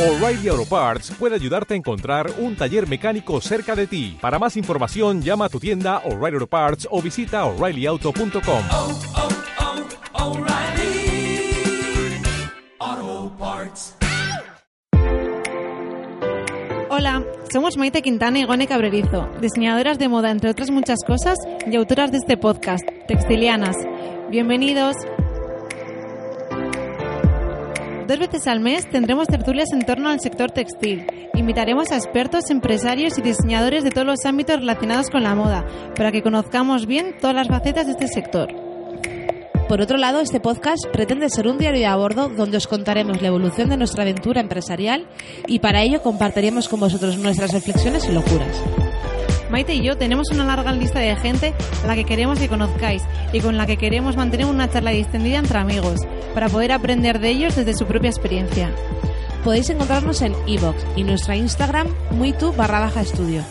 O'Reilly Auto Parts puede ayudarte a encontrar un taller mecánico cerca de ti. Para más información, llama a tu tienda O'Reilly Auto Parts o visita oreillyauto.com. oh, oh, Parts. Hola, somos Maite Quintana y Gone Cabrerizo, diseñadoras de moda entre otras muchas cosas y autoras de este podcast, Textilianas. Bienvenidos. Dos veces al mes tendremos tertulias en torno al sector textil. Invitaremos a expertos, empresarios y diseñadores de todos los ámbitos relacionados con la moda, para que conozcamos bien todas las facetas de este sector. Por otro lado, este podcast pretende ser un diario a bordo donde os contaremos la evolución de nuestra aventura empresarial y para ello compartiremos con vosotros nuestras reflexiones y locuras. Maite y yo tenemos una larga lista de gente a la que queremos que conozcáis y con la que queremos mantener una charla distendida entre amigos, para poder aprender de ellos desde su propia experiencia. Podéis encontrarnos en iVoox y nuestra Instagram muitu barra baja estudio.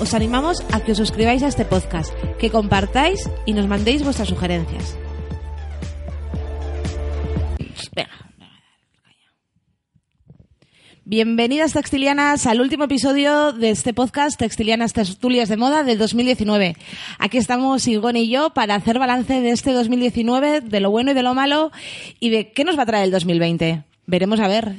Os animamos a que os suscribáis a este podcast, que compartáis y nos mandéis vuestras sugerencias. Bienvenidas textilianas al último episodio de este podcast Textilianas Tertulias de Moda del 2019. Aquí estamos Igone y yo para hacer balance de este 2019, de lo bueno y de lo malo y de qué nos va a traer el 2020. Veremos a ver.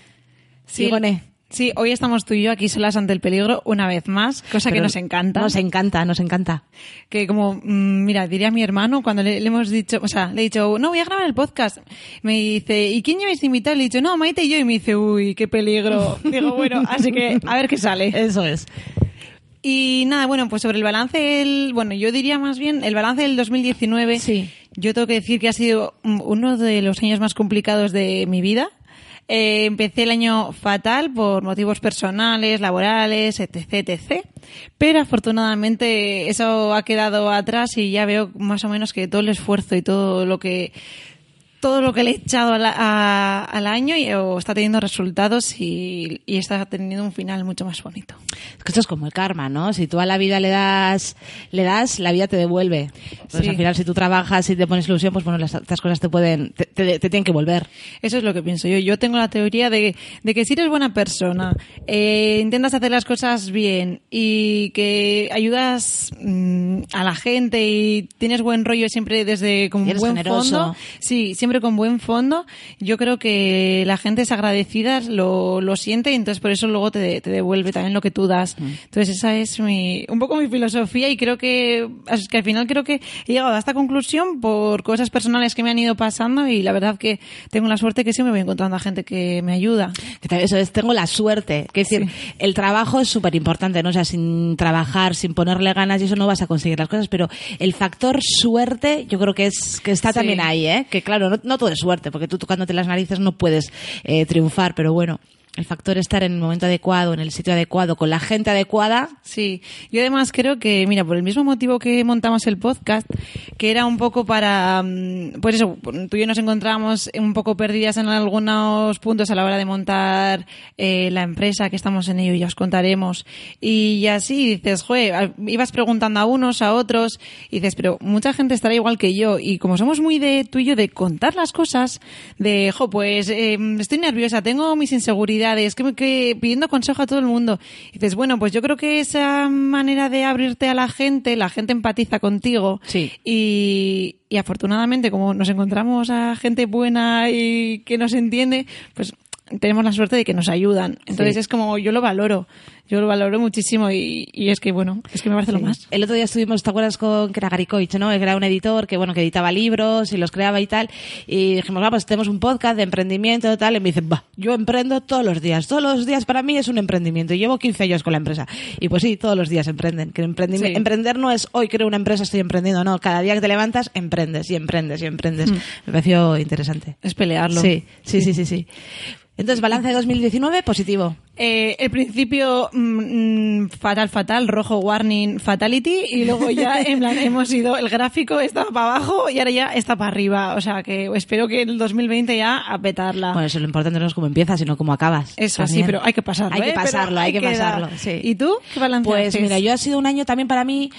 Sí, Igone. Sí, hoy estamos tú y yo aquí solas ante el peligro una vez más, cosa que nos encanta. Nos encanta, nos encanta. que como, mm, mira, diría mi hermano cuando le, le hemos dicho, o sea, le he dicho, no, voy a grabar el podcast. Me dice, ¿y quién lleváis invitado? Le he dicho, no, Maite y yo. Y me dice, uy, qué peligro. Digo, bueno, así que a ver qué sale. Eso es. Y nada, bueno, pues sobre el balance, del, bueno, yo diría más bien el balance del 2019. Sí. Yo tengo que decir que ha sido mm, uno de los años más complicados de mi vida. Eh, empecé el año fatal por motivos personales, laborales, etc, etc. Pero afortunadamente eso ha quedado atrás y ya veo más o menos que todo el esfuerzo y todo lo que todo lo que le he echado a la- a- al año y, o está teniendo resultados y, y está teniendo un final mucho más bonito. Es que esto es como el karma, ¿no? Si tú a la vida le das, le das, la vida te devuelve. Pues Sí. al final, si tú trabajas y te pones ilusión, pues bueno, las, estas cosas te pueden, te, te- te tienen que volver. Eso es lo que pienso yo. Yo tengo la teoría de, de que si eres buena persona, eh, intentas hacer las cosas bien y que ayudas mm, a la gente y tienes buen rollo siempre desde Y eres buen generoso. fondo, sí, siempre con buen fondo, yo creo que la gente es agradecida, lo, lo siente y entonces por eso luego te, te devuelve también lo que tú das. Entonces esa es mi, un poco mi filosofía y creo que, es que al final creo que he llegado a esta conclusión por cosas personales que me han ido pasando y la verdad que tengo la suerte que siempre voy encontrando a gente que me ayuda. Eso es, tengo la suerte. Que es decir, el trabajo es súper importante, ¿no? O sea, sin trabajar, sin ponerle ganas y eso no vas a conseguir las cosas, pero el factor suerte yo creo que es que está Sí. también ahí, ¿eh? Que claro, no, no todo es suerte, porque tú tocándote las narices no puedes eh, triunfar, pero bueno, el factor estar en el momento adecuado, en el sitio adecuado, con la gente adecuada, Sí, yo además creo que, mira, por el mismo motivo que montamos el podcast, que era un poco para, mm, pues eso, tú y yo nos encontramos un poco perdidas en algunos puntos a la hora de montar eh, la empresa, que estamos en ello y ya os contaremos. Y así dices, joder, ibas preguntando a unos, a otros, y dices, pero mucha gente estará igual que yo. Y como somos muy de tú y yo de contar las cosas, de, jo, pues eh, estoy nerviosa, tengo mis inseguridades, que, me- que pidiendo consejo a todo el mundo. Y dices, bueno, pues yo creo que esa manera de abrirte a la gente, la gente empatiza contigo. Sí. Y, y afortunadamente, como nos encontramos a gente buena y que nos entiende, pues tenemos la suerte de que nos ayudan. Entonces Sí. es como, yo lo valoro. Yo lo valoro muchísimo y, y es que, bueno, es que me parece lo más. El otro día estuvimos, ¿te acuerdas con Garikoich, ¿no? Que era un editor que, bueno, que editaba libros y los creaba y tal. Y dijimos, vamos, pues tenemos un podcast de emprendimiento y tal. Y me dice, va, yo emprendo todos los días. Todos los días para mí es un emprendimiento. Y llevo 15 años con la empresa. Y pues sí, todos los días emprenden. Que Sí. Emprender no es hoy creo una empresa, estoy emprendiendo. No, cada día que te levantas, emprendes y emprendes y emprendes. Me pareció interesante. Es pelearlo. Sí, sí, sí, sí, sí. Entonces, balance de 2019, positivo. Eh, el principio mm, mm, fatal, fatal, rojo, warning, fatality, y luego ya en plan, hemos ido, el gráfico estaba para abajo y ahora ya está para arriba. O sea que espero que el 2020 ya a petarla. Bueno, eso lo importante no es cómo empiezas, sino cómo acabas. Eso sí, También. pero hay que pasarlo. Hay que ¿eh? Pero pasarlo, hay que pasarlo. Sí. ¿Y tú? ¿Qué balance Pues haces? mira, yo ha sido un año también para mí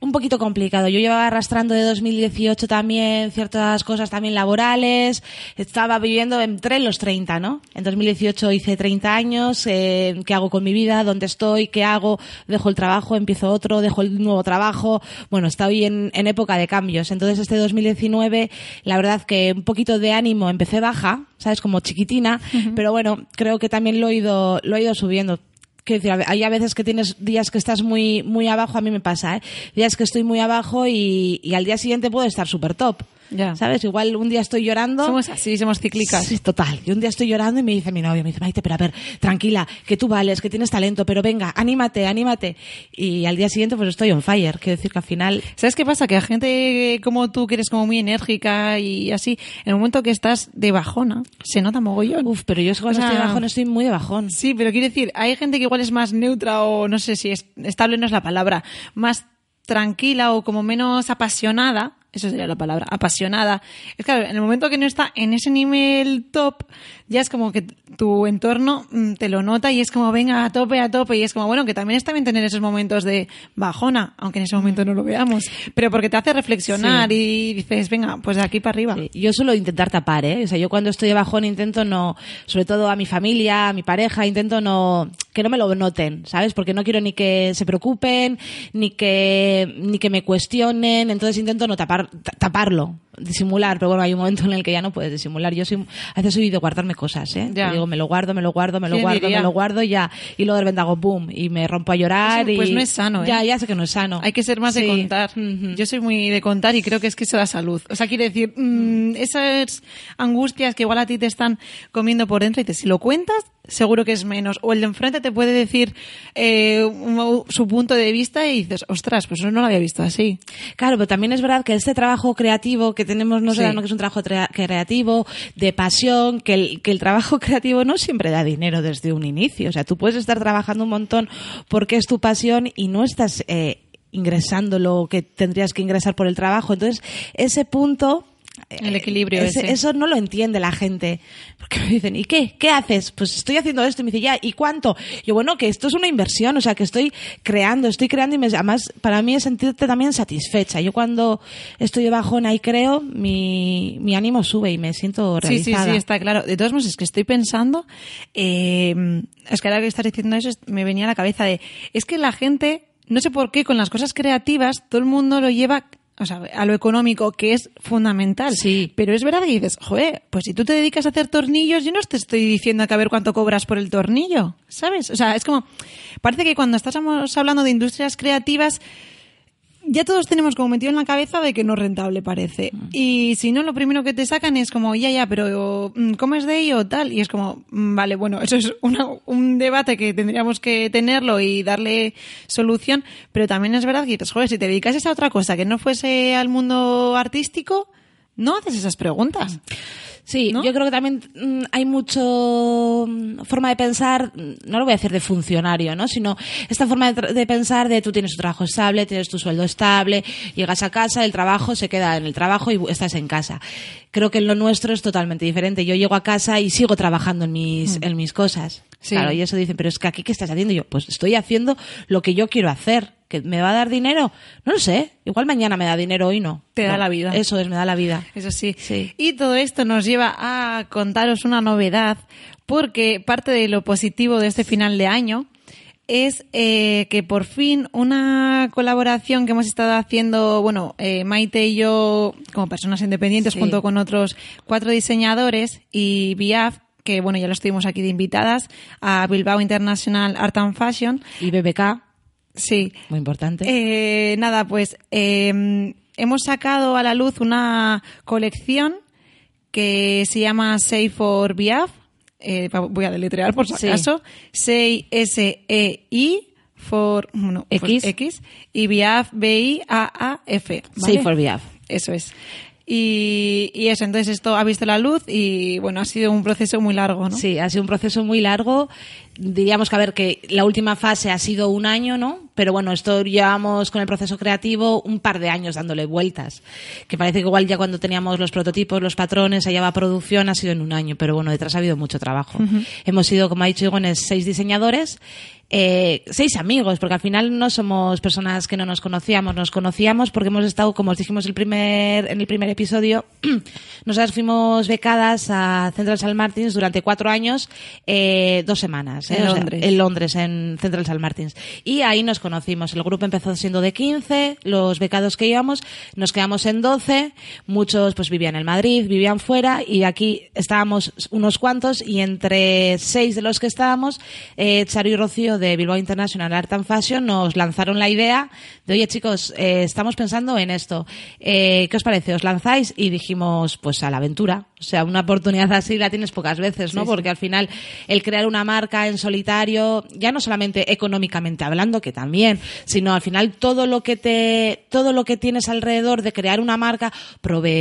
un poquito complicado. Yo llevaba arrastrando de 2018 también ciertas cosas también laborales. Estaba viviendo entre los 30, ¿no? En 2018 hice 30 años. Eh, ¿Qué hago con mi vida? ¿Dónde estoy? ¿Qué hago? Dejo el trabajo, empiezo otro, dejo el nuevo trabajo. Bueno, estoy en, en época de cambios. Entonces este 2019, la verdad que un poquito de ánimo empecé baja, ¿sabes? Como chiquitina. Pero bueno, creo que también lo he ido, lo he ido subiendo Quiero decir, hay a veces que tienes días que estás muy, muy abajo, a mí me pasa, ¿eh? Días que estoy muy abajo y, y al día siguiente puedo estar súper top. Ya. ¿Sabes? Igual un día estoy llorando. Somos así, somos cíclicas. Sí, total. Y un día estoy llorando y me dice mi novio, me dice, Maite, pero a ver, tranquila, que tú vales, que tienes talento, pero venga, anímate, anímate. Y al día siguiente pues estoy on fire. Quiero decir que al final... ¿Sabes qué pasa? Que a gente como tú, que eres como muy enérgica y así, en el momento que estás de bajona, se nota mogollón. Uf, pero yo cuando O sea, estoy de bajón estoy muy de bajón. Sí, pero quiero decir, hay gente que igual es más neutra o no sé si es estable no es la palabra, más tranquila o como menos apasionada, eso sería la palabra, apasionada. Es claro, en el momento que no está en ese nivel top, ya es como que tu entorno mm, te lo nota y es como venga a tope, a tope y es como bueno, que también está bien tener esos momentos de bajona, aunque en ese momento no lo veamos, pero porque te hace reflexionar y dices, venga, pues de aquí para arriba. Sí, Yo suelo intentar tapar, ¿eh? O sea, yo cuando estoy de bajón intento no, sobre todo a mi familia, a mi pareja, intento no, que no me lo noten, ¿sabes? Porque no quiero ni que se preocupen, ni que, ni que me cuestionen, entonces intento no tapar, ta- taparlo, disimular, pero bueno, hay un momento en el que ya no puedes disimular. Yo soy, a veces soy de guardarme cosas, ¿eh? Te digo, me lo guardo, me lo guardo, me lo ¿Quién guardo, diría? me lo guardo y ya, y luego de repente hago boom, y me rompo a llorar Eso, pues y... no es sano, ¿eh? Ya, ya sé que no es sano. Hay que ser más de contar. Yo soy muy de contar y creo que es que eso da salud. O sea, quiere decir, mm, esas angustias que igual a ti te están comiendo por dentro y te, si lo cuentas, seguro que es menos. O el de enfrente te puede decir eh, un- su punto de vista y dices, ostras, pues eso no lo había visto así. Claro, pero también es verdad que este trabajo creativo que tenemos no Sí. que es un trabajo tra- creativo, de pasión, que el, que el trabajo creativo no siempre da dinero desde un inicio. O sea, tú puedes estar trabajando un montón porque es tu pasión y no estás eh, ingresando lo que tendrías que ingresar por el trabajo. Entonces, ese punto... eh, El equilibrio ese- ese. Eso no lo entiende la gente. Porque me dicen, ¿y qué? ¿Qué haces? Pues estoy haciendo esto. Y me dice, ya, ¿y cuánto? Yo, bueno, que esto es una inversión, o sea, que estoy creando, estoy creando y me, además para mí es sentirte también satisfecha. Yo cuando estoy de bajona y creo, mi, mi ánimo sube y me siento Sí, sí, realizada. sí, está claro. De todos modos, es que estoy pensando, eh, es que ahora que estás diciendo eso, es- me venía a la cabeza de, es que la gente, no sé por qué, con las cosas creativas, todo el mundo lo lleva o sea, a lo económico, que es fundamental. Sí. Pero es verdad que dices, joder, pues si tú te dedicas a hacer tornillos, yo no te estoy diciendo que a ver cuánto cobras por el tornillo, ¿sabes? O sea, es como, parece que cuando estamos hablando de industrias creativas, ya todos tenemos como metido en la cabeza de que no es rentable parece. Y si no, lo primero que te sacan es como, ya, ya, pero mm, ¿cómo es de ello? Tal. Y es como, mm, vale, bueno, eso es una- un debate que tendríamos que tenerlo y darle solución. Pero también es verdad que dices, joder, si te dedicases a otra cosa que no fuese al mundo artístico, no haces esas preguntas. Sí, ¿No? yo creo que también mm, hay mucho mm, forma de pensar, mm, no lo voy a decir de funcionario, ¿no? Sino esta forma de, pensar de tú tienes tu trabajo estable, tienes tu sueldo estable, llegas a casa, el trabajo se queda en el trabajo y estás en casa. Creo que en lo nuestro es totalmente diferente. Yo llego a casa y sigo trabajando en mis, en mis cosas. Sí. Claro, y eso dicen, pero es que aquí, ¿qué estás haciendo? Y yo, pues estoy haciendo lo que yo quiero hacer. ¿Que me va a dar dinero? No lo sé. Igual mañana me da dinero, hoy no. Te da No, la vida. Eso es, me da la vida. Eso sí. Sí. Y todo esto nos lleva a contaros una novedad, porque parte de lo positivo de este final de año es eh, que por fin una colaboración que hemos estado haciendo, bueno, eh, Maite y yo como personas independientes Sí. junto con otros cuatro diseñadores y BIAF, que bueno, ya lo estuvimos aquí de invitadas, a Bilbao International Art and Fashion. Y BBK, Sí, muy importante. eh, nada, pues eh, hemos sacado a la luz una colección que se llama Say for BIAF. Eh, voy a deletrear por si Sí. acaso. Say S-E-I for bueno, pues X. X y BIAF B-I-A-A-F. ¿vale? For BIAF. Eso es. Y, y eso, entonces esto ha visto la luz y bueno, ha sido un proceso muy largo, ¿no? Sí, ha sido un proceso muy largo. Diríamos que, a ver, que la última fase ha sido un año, ¿no? pero bueno, esto llevamos con el proceso creativo un par de años dándole vueltas. Que parece que igual ya cuando teníamos los prototipos, los patrones, allá va producción, ha sido en un año, pero bueno, detrás ha habido mucho trabajo. Hemos sido, como ha dicho Igones, seis diseñadores eh, seis amigos, porque al final no somos personas que no nos conocíamos, nos conocíamos porque hemos estado, como os dijimos el primer, en el primer episodio, nosotras fuimos becadas a Central St. Martins durante cuatro años, eh, dos semanas. ¿eh? En O sea, Londres. en Londres, en Central St. Martins. Y ahí nos conocimos. El grupo empezó siendo de 15, los becados que íbamos, nos quedamos en 12, muchos pues vivían en Madrid, vivían fuera, y aquí estábamos unos cuantos, y entre seis de los que estábamos, eh, Charo y Rocío de Bilbao International Art and Fashion nos lanzaron la idea de, oye chicos, eh, estamos pensando en esto. Eh, ¿Qué os parece? ¿Os lanzáis? Y dijimos, pues a la aventura. O sea, una oportunidad así la tienes pocas veces, ¿no? Porque al final el crear una marca en solitario, ya no solamente económicamente hablando, que también, sino al final todo lo que te, todo lo que tienes alrededor de crear una marca,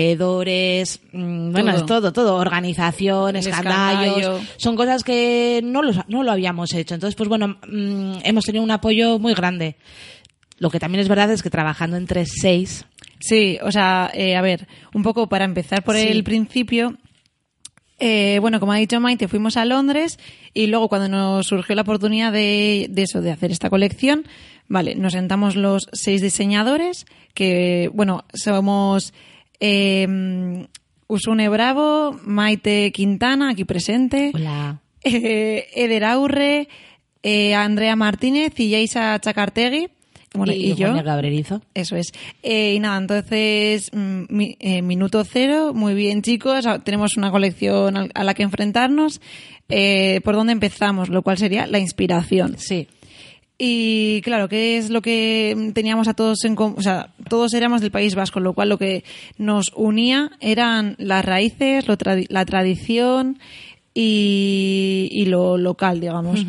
proveedores, mm, bueno, es todo, todo, organización, escandallos, escandallo. son cosas que no, los- no lo habíamos hecho. Entonces, pues bueno, mm, hemos tenido un apoyo muy grande. Lo que también es verdad es que trabajando entre seis, Sí, o sea, eh, a ver, un poco para empezar por Sí. el principio. eh, bueno, como ha dicho Maite, fuimos a Londres y luego cuando nos surgió la oportunidad de, de eso, de hacer esta colección, vale, nos sentamos los seis diseñadores, que, bueno, somos eh, Usune Bravo, Maite Quintana, aquí presente, hola, eh, Eder Aurre, eh, Andrea Martínez y Yaisa Chacartegui. Bueno, y, yo. Goña Cabrerizo. Eso es. Eh, y nada, entonces, mm, mi- eh, minuto cero, muy bien chicos, ah, tenemos una colección a la que enfrentarnos. Eh, ¿Por dónde empezamos? Lo cual sería la inspiración. Sí. Y claro, ¿qué es lo que teníamos a todos en común? O sea, todos éramos del País Vasco, lo cual lo que nos unía eran las raíces, lo la tradición y, y lo local, digamos.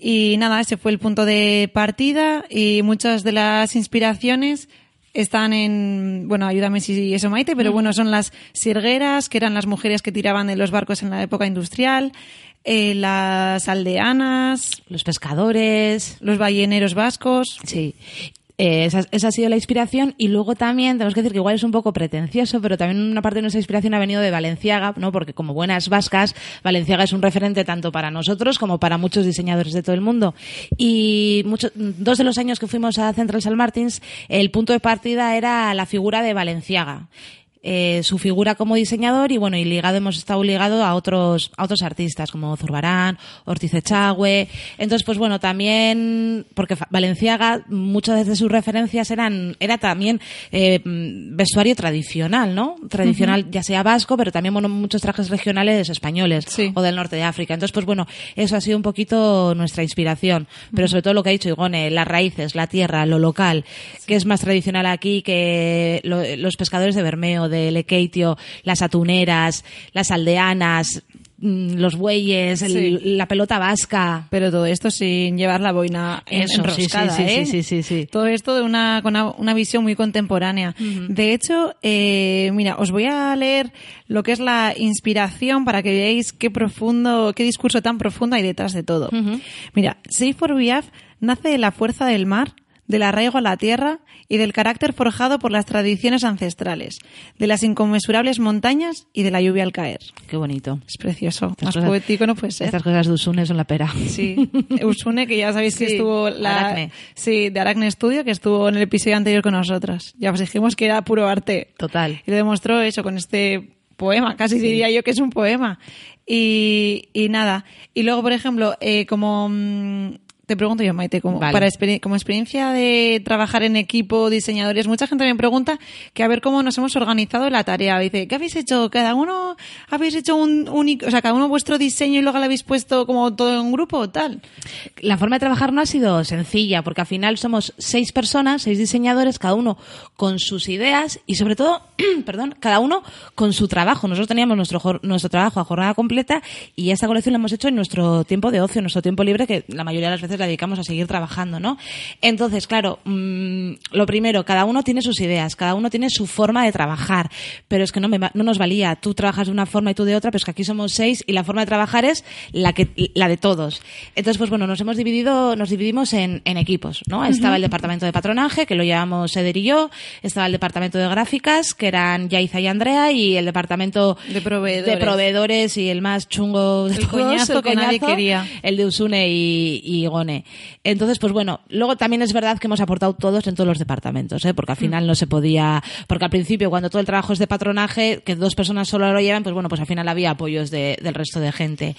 Y nada, ese fue el punto de partida y muchas de las inspiraciones están en, bueno, ayúdame si eso Maite, pero bueno, son las sirgueras, que eran las mujeres que tiraban de los barcos en la época industrial, eh, las aldeanas, Los pescadores, los balleneros vascos. Sí. Eh, esa, esa ha sido la inspiración y luego también tenemos que decir que igual es un poco pretencioso, pero también una parte de nuestra inspiración ha venido de Valenciaga, ¿no? Porque como buenas vascas, Valenciaga es un referente tanto para nosotros como para muchos diseñadores de todo el mundo. Y mucho- dos de los años que fuimos a Central St. Martins, el punto de partida era la figura de Valenciaga. Eh, su figura como diseñador y bueno y ligado hemos estado ligado a otros a otros artistas como Zurbarán, Ortiz Echagüe. Entonces pues bueno también porque Valenciaga muchas de sus referencias eran era también eh, vestuario tradicional no tradicional ya sea vasco pero también bueno muchos trajes regionales españoles Sí. o del norte de África. Entonces pues bueno eso ha sido un poquito nuestra inspiración. Pero sobre todo lo que ha dicho Igone las raíces la tierra lo local que es más tradicional aquí que lo- los pescadores de Bermeo de Lekeitio las atuneras las aldeanas mm, los bueyes el- Sí. la pelota vasca Pero todo esto sin llevar la boina Eso, sí, enroscada, sí, sí, ¿eh? sí, sí, sí. Todo esto de una, con una, una visión muy contemporánea. De hecho, eh, mira, os voy a leer lo que es la inspiración para que veáis qué profundo, qué discurso tan profundo hay detrás de todo. Mira, Save for Biaf nace de la fuerza del mar, del arraigo a la tierra y del carácter forjado por las tradiciones ancestrales, de las inconmensurables montañas y de la lluvia al caer. qué bonito Es precioso. Estas Más cosas- poético no puede ser. estas cosas de Usune son la pera Sí, Usune, que ya sabéis que Sí, estuvo la, Aracne. sí, de Aracne Studio, que estuvo en el episodio anterior con nosotras. Ya os dijimos que era puro arte. total Y lo demostró eso con este poema, casi diría yo que es un poema. Y, y nada. Y luego, por ejemplo, eh, como mm, te pregunto yo, Maite, como, Vale. para experi- como experiencia de trabajar en equipo, diseñadores, mucha gente me pregunta que a ver cómo nos hemos organizado la tarea. Dice, ¿qué habéis hecho? ¿Cada uno habéis hecho un único, o sea, cada uno vuestro diseño y luego lo habéis puesto como todo en un grupo o tal? la forma de trabajar no ha sido sencilla, porque al final somos seis personas, seis diseñadores, cada uno con sus ideas y sobre todo, perdón, cada uno con su trabajo. Nosotros teníamos nuestro, nuestro trabajo a jornada completa y esta colección la hemos hecho en nuestro tiempo de ocio, en nuestro tiempo libre, que la mayoría de las veces la dedicamos a seguir trabajando, ¿no? Entonces, claro, mm, lo primero, cada uno tiene sus ideas, cada uno tiene su forma de trabajar, pero es que no, me no nos valía. Tú trabajas de una forma y tú de otra, pero es que aquí somos seis y la forma de trabajar es la que la de todos. Entonces, pues bueno, nos hemos dividido, nos dividimos en, en equipos, ¿no? Estaba el departamento de patronaje, que lo llevamos Eder y yo, estaba el departamento de gráficas, que eran Yaiza y Andrea, y el departamento De proveedores. de proveedores y el más chungo de El coñazo que nadie quería. el de Usune y, y Entonces, pues bueno, luego también es verdad que hemos aportado todos en todos los departamentos, ¿eh? porque al final no se podía, porque al principio cuando todo el trabajo es de patronaje, que dos personas solo lo llevan, pues bueno, pues al final había apoyos de- del resto de gente.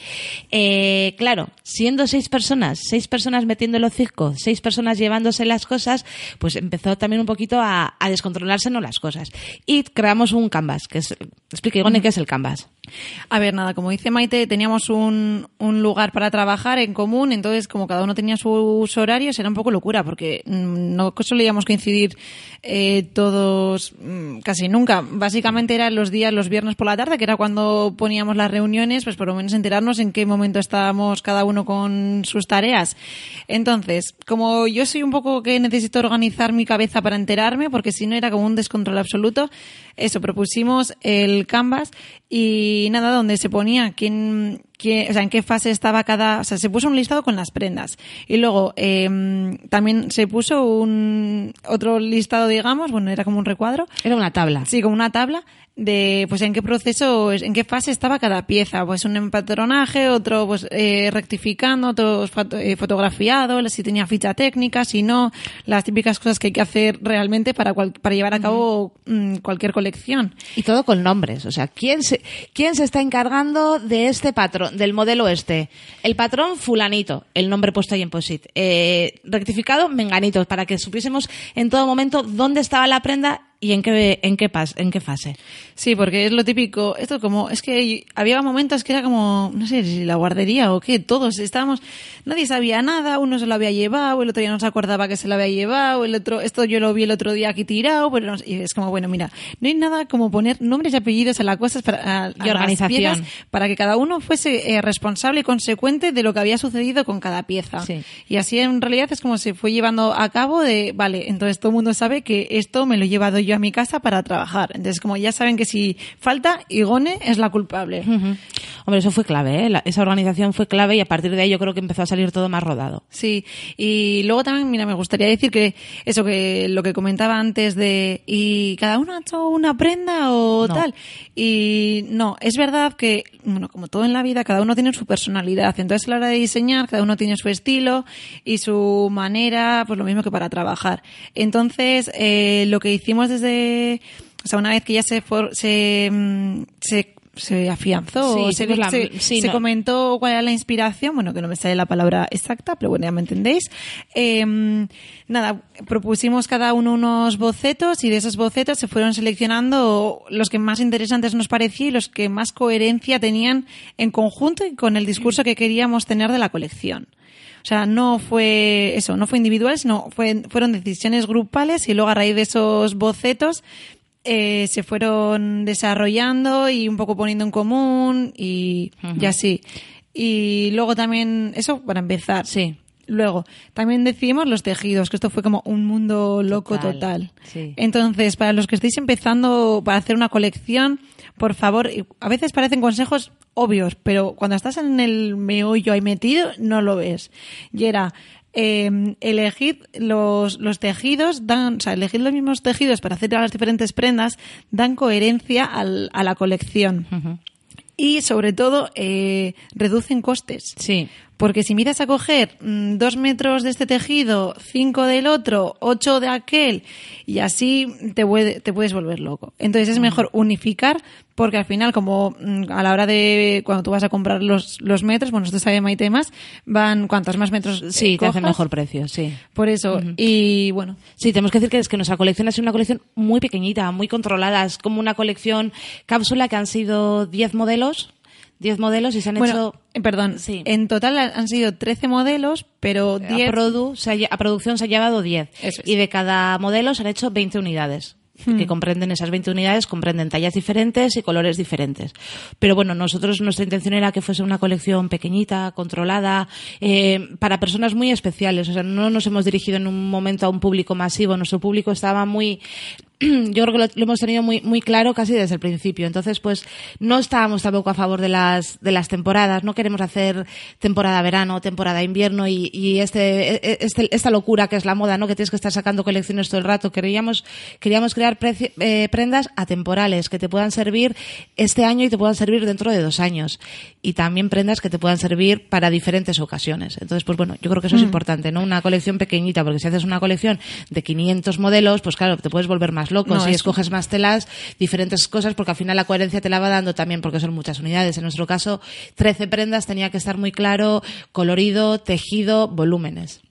Eh, claro, siendo seis personas, seis personas metiendo el hocico, seis personas llevándose las cosas, pues empezó también un poquito a, a descontrolarse ¿no? las cosas. Y creamos un canvas, que es, explique, Igone, qué es el canvas. A ver, nada, como dice Maite, teníamos un, un lugar para trabajar en común, entonces como cada uno tenía sus horarios, era un poco locura, porque mm, no solíamos coincidir eh, todos mm, casi nunca. Básicamente eran los días, los viernes por la tarde, que era cuando poníamos las reuniones, pues por lo menos enterarnos en qué momento estábamos cada uno con sus tareas. Entonces, como yo soy un poco que necesito organizar mi cabeza para enterarme, porque si no era como un descontrol absoluto, eso, propusimos el Canvas y nada, donde se ponía quién, quién- o sea, en qué fase estaba cada, o sea, se puso un listado con las prendas. Y luego, eh, también se puso un, otro listado, digamos, bueno, era como un recuadro, Era una tabla. Sí, como una tabla de pues en qué proceso, en qué fase estaba cada pieza. Pues un empatronaje, otro pues eh, rectificando, otro eh, fotografiado, si tenía ficha técnica, si no, las típicas cosas que hay que hacer realmente para, cual- para llevar a cabo mm, cualquier colección. Y todo con nombres. O sea, ¿quién se, ¿quién se está encargando de este patrón, del modelo este? El patrón fulanito, el nombre puesto ahí en POSIT. Eh, rectificado, menganito, para que supiésemos en todo momento dónde estaba la prenda y en qué, en qué, pas, en qué fase. Sí, porque es lo típico. Esto como, es que había momentos que era como, no sé si la guardería o qué, todos estábamos, nadie sabía nada, uno se lo había llevado, el otro ya no se acordaba que se lo había llevado, el otro, esto yo lo vi el otro día aquí tirado, pero no y es como, bueno, mira, no hay nada como poner nombres y apellidos a las cosas para, a- a Y organización. piezas para que cada uno fuese eh, responsable y consecuente de lo que había sucedido con cada pieza. Sí. Y así en realidad es como se fue llevando a cabo de, vale, entonces todo el mundo sabe que esto me lo he llevado yo a mi casa para trabajar. Entonces como ya saben que si falta, Igone es la culpable. Hombre, eso fue clave, ¿eh? La- esa organización fue clave y a partir de ahí yo creo que empezó a salir todo más rodado. Sí, y luego también, mira, me gustaría decir que eso que lo que comentaba antes de y cada uno ha hecho una prenda o No. tal. Y no, es verdad que, bueno, como todo en la vida, cada uno tiene su personalidad. Entonces, a la hora de diseñar, cada uno tiene su estilo y su manera, pues lo mismo que para trabajar. Entonces, eh, lo que hicimos desde, o sea, una vez que ya se, for- se, mm, se, se afianzó, Sí, se, la- se- sí, se no. comentó cuál era la inspiración, bueno, que no me sale la palabra exacta, pero bueno, ya me entendéis. Eh, nada, propusimos cada uno unos bocetos y de esos bocetos se fueron seleccionando los que más interesantes nos parecía y los que más coherencia tenían en conjunto y con el discurso que queríamos tener de la colección. O sea, no fue eso, no fue individual, sino fue, fueron decisiones grupales y luego a raíz de esos bocetos eh, se fueron desarrollando y un poco poniendo en común y, y así. Y luego también, eso para empezar. Sí. Luego, también decidimos los tejidos, que esto fue como un mundo loco Total, total. sí. Entonces, para los que estéis empezando para hacer una colección, por favor, y a veces parecen consejos obvios, pero cuando estás en el meollo ahí metido, no lo ves. Y era, eh, elegid los, los tejidos, dan, o sea, elegid los mismos tejidos para hacer las diferentes prendas, dan coherencia al- a la colección. Y sobre todo, eh, reducen costes. Sí. Porque si miras a coger mm, dos metros de este tejido, cinco del otro, ocho de aquel, y así te, puede- te puedes volver loco. Entonces es mejor unificar, porque al final, como mm, a la hora de cuando tú vas a comprar los, los metros, bueno, esto sabe Maite más, van cuantos más metros. eh, Sí, te hacen mejor precio, sí. Por eso. Y bueno, Sí, tenemos que decir que es que nuestra colección ha sido una colección muy pequeñita, muy controlada. Es como una colección cápsula que han sido 10 modelos. 10 modelos y se han bueno, hecho. eh, perdón, Sí. en total han sido 13 modelos, pero A, 10 produ- se ha lle- a producción se ha llevado 10. Eso es. Y de cada modelo se han hecho 20 unidades. que comprenden esas 20 unidades, comprenden tallas diferentes y colores diferentes. Pero bueno, nosotros nuestra intención era que fuese una colección pequeñita, controlada, eh, para personas muy especiales. O sea, no nos hemos dirigido en un momento a un público masivo. Nuestro público estaba muy yo creo que lo, lo hemos tenido muy, muy claro casi desde el principio. Entonces, pues, no estábamos tampoco a favor de las, de las temporadas. No queremos hacer temporada verano, temporada invierno y, y este, este, esta locura que es la moda, ¿no? Que tienes que estar sacando colecciones todo el rato. Queríamos, queríamos crear preci- eh, prendas atemporales que te puedan servir este año y te puedan servir dentro de dos años. Y también prendas que te puedan servir para diferentes ocasiones. Entonces, pues bueno, yo creo que eso es importante, ¿no? Una colección pequeñita, porque si haces una colección de 500 modelos, pues claro, te puedes volver más loco. No, si es- escoges más telas, diferentes cosas, porque al final la coherencia te la va dando también, porque son muchas unidades. En nuestro caso, 13 prendas, tenía que estar muy claro, colorido, tejido, volúmenes.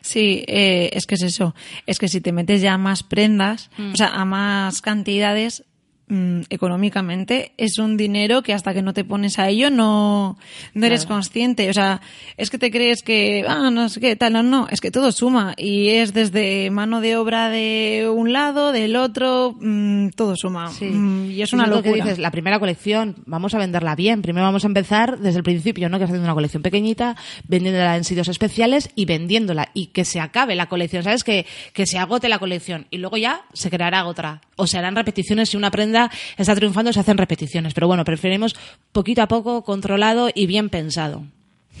Sí, eh, es que es eso. Es que si te metes ya a más prendas, o sea, a más cantidades, mm, económicamente, es un dinero que hasta que no te pones a ello no, no eres consciente. O sea, es que te crees que, ah, no sé qué, tal, no, no, es que todo suma. Y es desde mano de obra de un lado, del otro, mm, todo suma. Mm, y es una que locura. dices, la primera colección, vamos a venderla bien. Primero vamos a empezar desde el principio, ¿no? Que haciendo una colección pequeñita, vendiéndola en sitios especiales y vendiéndola. Y que se acabe la colección, ¿sabes? Que, que se agote la colección. Y luego ya se creará otra. O se harán repeticiones si una prenda está triunfando, se hacen repeticiones. Pero bueno, preferimos poquito a poco, controlado y bien pensado.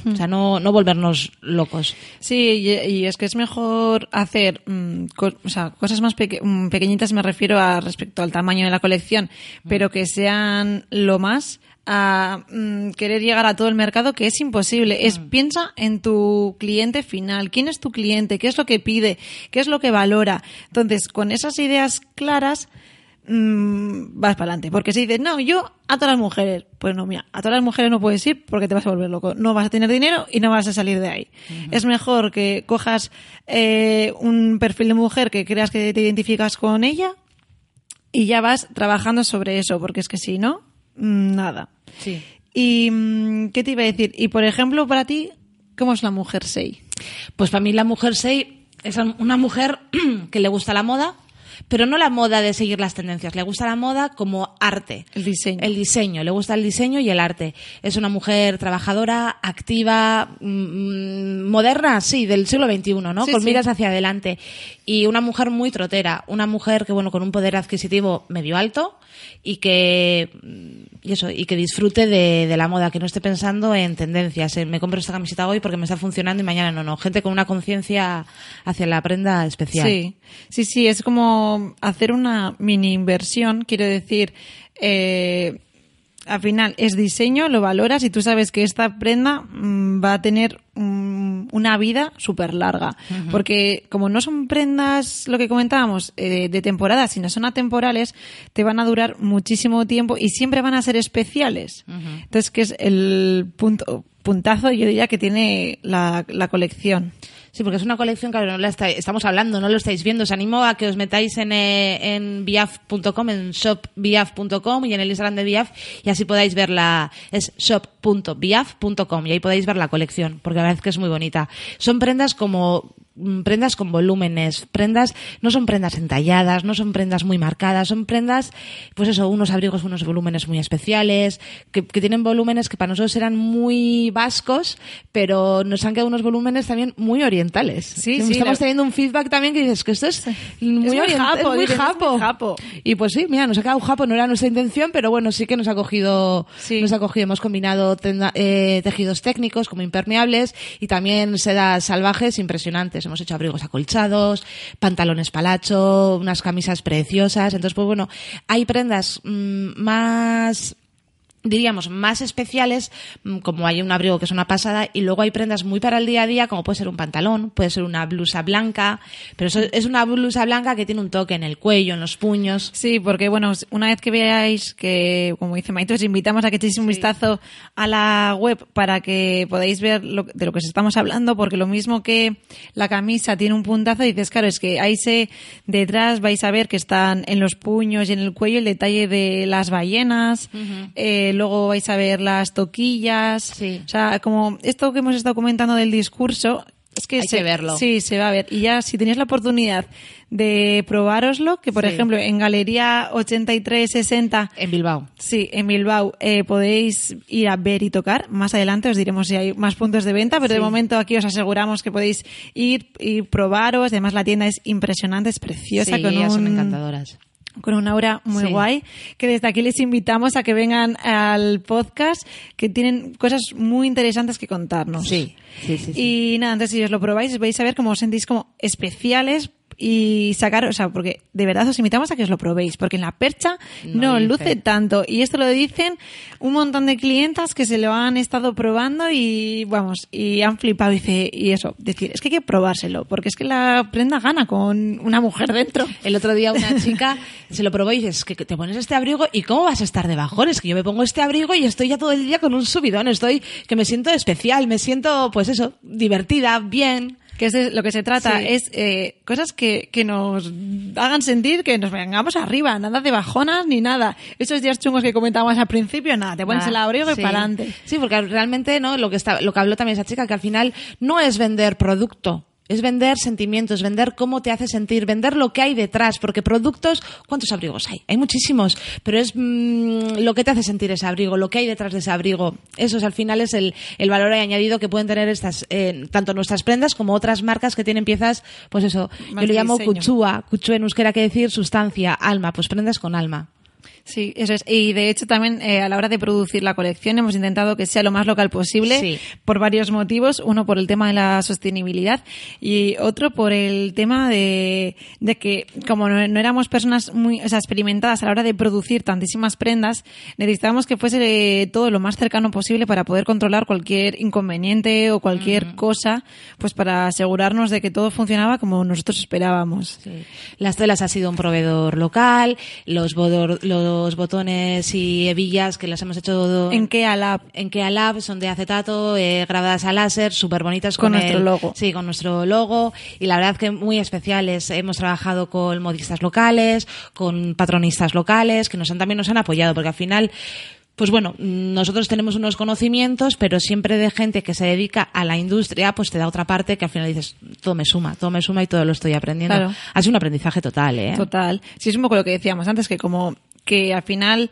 O sea, no, no volvernos locos. Sí, y, y es que es mejor hacer mm, o sea, cosas más peque- mm, pequeñitas, me refiero a respecto al tamaño de la colección, pero que sean lo más a mm, querer llegar a todo el mercado que es imposible. Es piensa en tu cliente final, quién es tu cliente, qué es lo que pide, qué es lo que valora. Entonces, con esas ideas claras mm, vas para adelante. Porque si dices, no, yo a todas las mujeres, pues no, mira, a todas las mujeres no puedes ir porque te vas a volver loco. No vas a tener dinero y no vas a salir de ahí. Es mejor que cojas eh, un perfil de mujer que creas que te identificas con ella y ya vas trabajando sobre eso, porque es que si no, mm, nada. Sí. ¿Y mm, qué te iba a decir? Y por ejemplo, para ti, ¿cómo es la mujer Sei? Pues para mí la mujer Sei es una mujer que le gusta la moda, pero no la moda de seguir las tendencias, le gusta la moda como arte. El diseño. El diseño, le gusta el diseño y el arte. Es una mujer trabajadora, activa, mm, moderna, sí, del siglo XXI, ¿no? Sí, con sí. miras hacia adelante. Y una mujer muy trotera, una mujer que, bueno, con un poder adquisitivo medio alto y que, mm, y eso, y que disfrute de, la moda, que no esté pensando en tendencias, en me compro esta camiseta hoy porque me está funcionando y mañana no, no. Gente con una conciencia hacia la prenda especial. Sí, sí, sí, es como hacer una mini inversión, quiero decir, eh, al final es diseño, lo valoras y tú sabes que esta prenda mm, va a tener mm, una vida súper larga. Porque como no son prendas, lo que comentábamos, eh, de temporada, sino son atemporales, te van a durar muchísimo tiempo y siempre van a ser especiales. Entonces, que es el punto, puntazo, yo diría, que tiene la, la colección. Sí, porque es una colección que no la está- estamos hablando, no lo estáis viendo. Os animo a que os metáis en, eh, en biaf.com, en shopbiaf.com y en el Instagram de Biaf y así podáis verla. Es shop.biaf.com y ahí podéis ver la colección, porque la verdad es que es muy bonita. Son prendas como mm, prendas con volúmenes, prendas, no son prendas entalladas, no son prendas muy marcadas, son prendas, pues eso, unos abrigos, unos volúmenes muy especiales, que, tienen volúmenes que para nosotros eran muy vascos, pero nos han quedado unos volúmenes también muy orientales. Sí, sí, Estamos la- teniendo un feedback también que dices que esto es muy, muy orient- japo, es muy es japo. muy japo. Y pues sí, mira, nos ha quedado japo, no era nuestra intención, pero bueno, sí que nos ha cogido, Sí. nos ha cogido, hemos combinado tenda- eh, tejidos técnicos como impermeables y también sedas salvajes impresionantes. Hemos hecho abrigos acolchados, pantalones palacho, unas camisas preciosas. Entonces, pues bueno, hay prendas mm, más diríamos, más especiales, mm, como hay un abrigo que es una pasada, y luego hay prendas muy para el día a día, como puede ser un pantalón, puede ser una blusa blanca, pero eso es una blusa blanca que tiene un toque en el cuello, en los puños. Sí, porque bueno, una vez que veáis que, como dice Maito, os invitamos a que echéis un vistazo a la web para que podáis ver lo- de lo que os estamos hablando, porque lo mismo que la camisa tiene un puntazo, dices, claro, es que ahí se, detrás vais a ver que están en los puños y en el cuello el detalle de las ballenas, eh, luego vais a ver las toquillas, Sí. o sea, como esto que hemos estado comentando del discurso, es que Hay se, que verlo. Sí, se va a ver. Y ya si tenéis la oportunidad de probároslo, que por Sí. ejemplo en Galería 8360 En Bilbao. Sí, en Bilbao eh, podéis ir a ver y tocar. Más adelante os diremos si hay más puntos de venta, pero de momento aquí os aseguramos que podéis ir y probaros. Además la tienda es impresionante, es preciosa Sí, con ellas son encantadoras. Con una aura muy Sí. guay, que desde aquí les invitamos a que vengan al podcast, que tienen cosas muy interesantes que contarnos. Sí, sí, sí, sí. Y nada, entonces si os lo probáis, vais a ver cómo os sentís como especiales y sacar, o sea, porque de verdad os invitamos a que os lo probéis, porque en la percha No no, dice. luce tanto. Y esto lo dicen un montón de clientas que se lo han estado probando y, vamos, y han flipado. Dice, y eso, decir, es que hay que probárselo, porque es que la prenda gana con una mujer dentro. El otro día una chica se lo probó y dices, que te pones este abrigo y ¿cómo vas a estar de bajones? Que yo me pongo este abrigo y estoy ya todo el día con un subidón, estoy que me siento especial, me siento, pues eso, divertida, bien. Que es de lo que se trata Sí. es eh, cosas que, que nos hagan sentir que nos vengamos arriba, nada de bajonas ni nada. Esos días chungos que comentábamos al principio, nada, te pones el abrigo Sí. y para adelante. Sí, porque realmente no lo que está, lo que habló también esa chica, que al final no es vender producto. Es vender sentimientos, vender cómo te hace sentir, vender lo que hay detrás, porque productos, ¿cuántos abrigos hay? Hay muchísimos, pero es mm, lo que te hace sentir ese abrigo, lo que hay detrás de ese abrigo. Eso es, al final es el, el valor añadido que pueden tener estas, eh, tanto nuestras prendas como otras marcas que tienen piezas, pues eso, Más yo le de llamo diseño. cuchúa, cuchú en euskera que decir sustancia, alma, pues prendas con alma. Sí, eso es. Y de hecho también eh, a la hora de producir la colección hemos intentado que sea lo más local posible Sí. por varios motivos. Uno por el tema de la sostenibilidad y otro por el tema de, de que como no, no éramos personas muy o sea, experimentadas a la hora de producir tantísimas prendas, necesitábamos que fuese eh, todo lo más cercano posible para poder controlar cualquier inconveniente o cualquier cosa, pues para asegurarnos de que todo funcionaba como nosotros esperábamos. Sí. Las telas ha sido un proveedor local, los, bodor- los botones y hebillas que las hemos hecho ¿En qué Alab? en Kea Lab son de acetato, eh, grabadas a láser, súper bonitas Con nuestro el- logo. Sí, con nuestro logo y la verdad que muy especiales. Hemos trabajado con modistas locales, con patronistas locales que nos han también nos han apoyado porque al final pues bueno, nosotros tenemos unos conocimientos, pero siempre de gente que se dedica a la industria, pues te da otra parte que al final dices, todo me suma, todo me suma y todo lo estoy aprendiendo. Claro. Ha sido un aprendizaje total, ¿eh? Total. Sí, es un poco lo que decíamos antes, que como que al final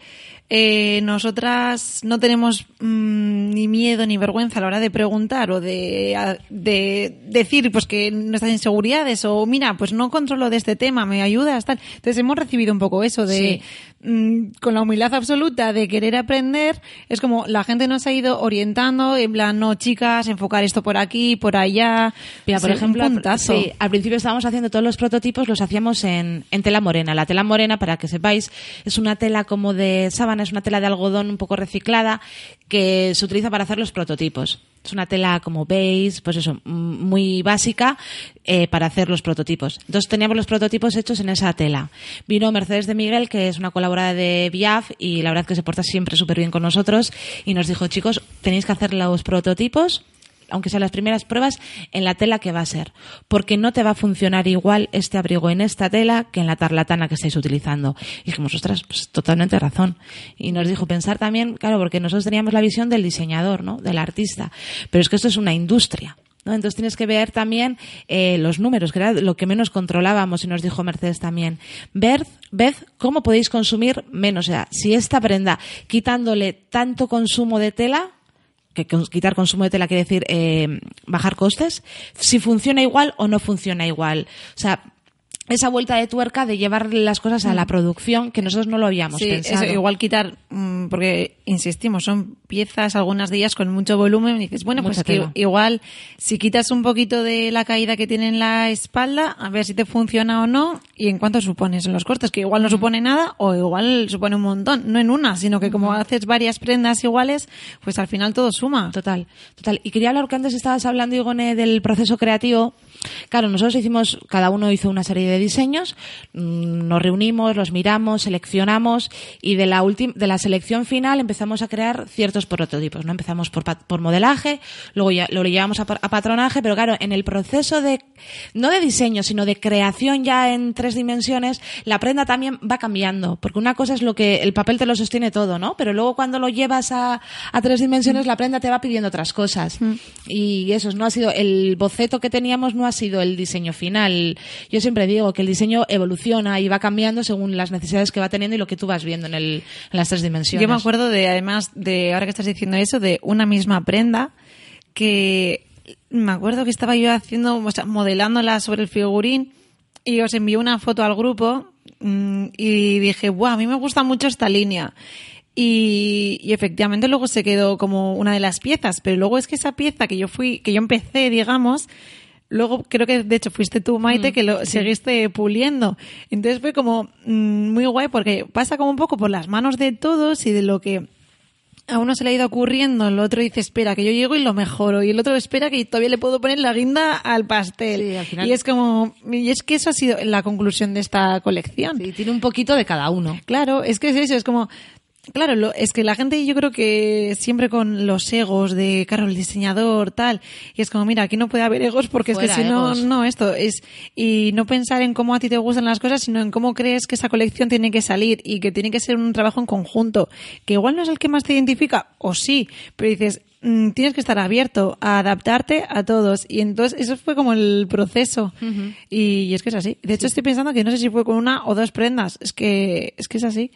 eh, nosotras no tenemos mm, ni miedo ni vergüenza a la hora de preguntar o de, a- de decir pues que nuestras inseguridades o mira, pues no controlo de este tema, me ayudas, tal. Entonces hemos recibido un poco eso de mm, con la humildad absoluta de querer aprender, es como la gente nos ha ido orientando, en plan, no chicas, enfocar esto por aquí, por allá. Mira, por Sí, ejemplo, sí, al principio estábamos haciendo todos los prototipos, los hacíamos en, en tela morena. La tela morena, para que sepáis, es una tela como de sábana, es una tela de algodón un poco reciclada que se utiliza para hacer los prototipos. Es una tela como beige, pues eso, muy básica eh, para hacer los prototipos. Entonces teníamos los prototipos hechos en esa tela. Vino Mercedes de Miguel, que es una colaboradora de Biaf, y la verdad que se porta siempre súper bien con nosotros, y nos dijo, chicos, tenéis que hacer los prototipos aunque sean las primeras pruebas, en la tela que va a ser. Porque no te va a funcionar igual este abrigo en esta tela que en la tarlatana que estáis utilizando. Y dijimos, ostras, pues totalmente razón. Y nos dijo pensar también, claro, porque nosotros teníamos la visión del diseñador, ¿no? Del artista. Pero es que esto es una industria. ¿no? Entonces tienes que ver también eh, los números, que era lo que menos controlábamos, y nos dijo Mercedes también. Ver, ved cómo podéis consumir menos. O sea, si esta prenda, quitándole tanto consumo de tela, que quitar consumo de tela quiere decir eh, bajar costes, si funciona igual o no funciona igual. O sea, esa vuelta de tuerca de llevar las cosas a la producción que nosotros no lo habíamos Mm. Sí, pensado. eso, igual quitar, mm, porque insistimos, son piezas algunas de ellas con mucho volumen y dices, bueno, Mucha pues que igual si quitas un poquito de la caída que tiene en la espalda, a ver si te funciona o no y en cuánto supones en los cortes, que igual no supone nada o igual supone un montón, no en una, sino que como haces varias prendas iguales, pues al final todo suma. Total, total. Y quería hablar que antes estabas hablando, Igone, del proceso creativo. Claro, nosotros hicimos, cada uno hizo una serie de diseños, mm, nos reunimos, los miramos, seleccionamos y de la última, de la selección final empezamos a crear ciertos prototipos, ¿no? Empezamos por, por modelaje, luego ya lo llevamos a, a patronaje, pero claro, en el proceso de, no de diseño, sino de creación ya en tres dimensiones, la prenda también va cambiando. Porque una cosa es lo que el papel te lo sostiene todo, ¿no? Pero luego cuando lo llevas a, a tres dimensiones, la prenda te va pidiendo otras cosas. Y eso no ha sido, el boceto que teníamos no ha sido el diseño final. Yo siempre digo que el diseño evoluciona y va cambiando según las necesidades que va teniendo y lo que tú vas viendo en, el, en las tres dimensiones. Yo me acuerdo de, además, de ahora que estás diciendo eso, de una misma prenda que me acuerdo que estaba yo haciendo, o sea, modelándola sobre el figurín y os envié una foto al grupo mm, y dije, ¡buah! A mí me gusta mucho esta línea. Y, y efectivamente luego se quedó como una de las piezas, pero luego es que esa pieza que yo fui, que yo empecé, digamos, Luego creo que de hecho fuiste tú, Maite, que lo seguiste puliendo. Entonces fue como mm, muy guay porque pasa como un poco por las manos de todos y de lo que a uno se le ha ido ocurriendo, el otro dice, espera, que yo llego y lo mejoro, y el otro espera que todavía le puedo poner la guinda al pastel. Sí, al final- Y es como, y es que eso ha sido la conclusión de esta colección. Sí, tiene un poquito de cada uno. Claro, es que es eso, es como, claro, lo- es que la gente yo creo que siempre con los egos de, claro, el diseñador, tal, y es como, mira, aquí no puede haber egos porque es que si no, no, esto es, y no pensar en cómo a ti te gustan las cosas, sino en cómo crees que esa colección tiene que salir y que tiene que ser un trabajo en conjunto, que igual no es el que más te identifica, o sí, pero dices, mm, tienes que estar abierto a adaptarte a todos. Y entonces eso fue como el proceso. y, y es que es así. De hecho, estoy pensando que no sé si fue con una o dos prendas. Es que es, que es así.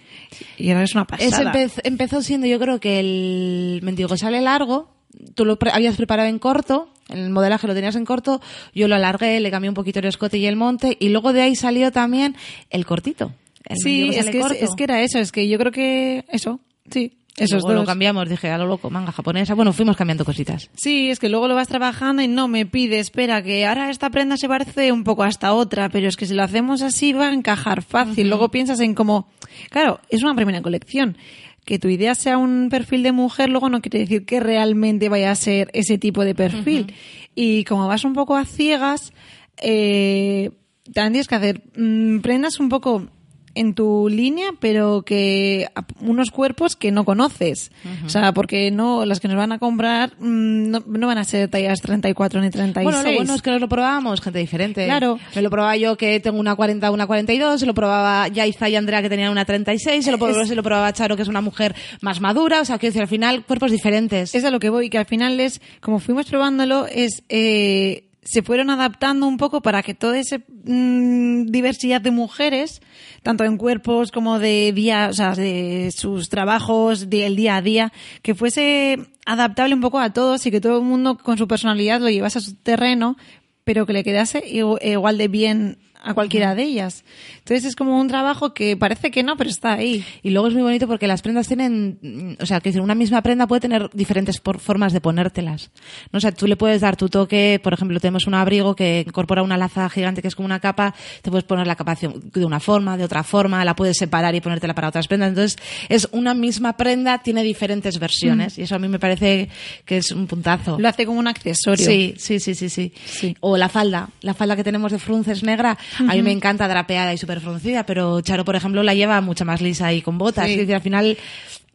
Y ahora es una pasada. empe- empezó siendo, yo creo que el mendigo sale largo. Tú lo pre- habías preparado en corto, el modelaje lo tenías en corto, yo lo alargué, le cambié un poquito el escote y el monte, y luego de ahí salió también el cortito. El Sí, es que, es, corto. es que era eso. Es que yo creo que eso. Sí. Y Esos luego lo cambiamos, dije, a lo loco, manga japonesa. Bueno, fuimos cambiando cositas. Sí, es que luego lo vas trabajando y no me pide, espera, que ahora esta prenda se parece un poco a esta otra, pero es que si lo hacemos así va a encajar fácil. Luego piensas en cómo, claro, es una primera colección. Que tu idea sea un perfil de mujer, luego no quiere decir que realmente vaya a ser ese tipo de perfil. Y como vas un poco a ciegas, eh, también tienes que hacer mm, prendas un poco en tu línea, pero que unos cuerpos que no conoces. O sea, porque no las que nos van a comprar mm, no, no van a ser tallas 34 ni 36. Bueno, lo bueno es que nos lo probábamos, gente diferente. Claro. Me lo probaba yo que tengo una 40, una 42, se lo probaba Yaiza y Andrea que tenían una 36, se lo, probaba, se lo probaba Charo que es una mujer más madura, o sea, quiero decir, al final cuerpos diferentes. Es a lo que voy, que al final es, como fuimos probándolo, es eh, se fueron adaptando un poco para que toda esa mm, diversidad de mujeres, tanto en cuerpos como de día, o sea, de sus trabajos, del día a día, que fuese adaptable un poco a todos y que todo el mundo con su personalidad lo llevase a su terreno, pero que le quedase igu- igual de bien a cualquiera de ellas. Entonces es como un trabajo que parece que no, pero está ahí. Y luego es muy bonito porque las prendas tienen, mm, o sea, que una misma prenda puede tener diferentes por- formas de ponértelas. No o sea, tú le puedes dar tu toque, por ejemplo, tenemos un abrigo que incorpora una laza gigante que es como una capa, te puedes poner la capa de una forma, de otra forma, la puedes separar y ponértela para otras prendas. Entonces, es una misma prenda, tiene diferentes versiones y eso a mí me parece que es un puntazo. Lo hace como un accesorio. Sí, sí, sí, sí, sí, Sí. O la falda, la falda que tenemos de frunces negra, a mí me encanta drapeada y súper fruncida, pero Charo, por ejemplo, la lleva mucha más lisa y con botas. Sí. Es decir, al final...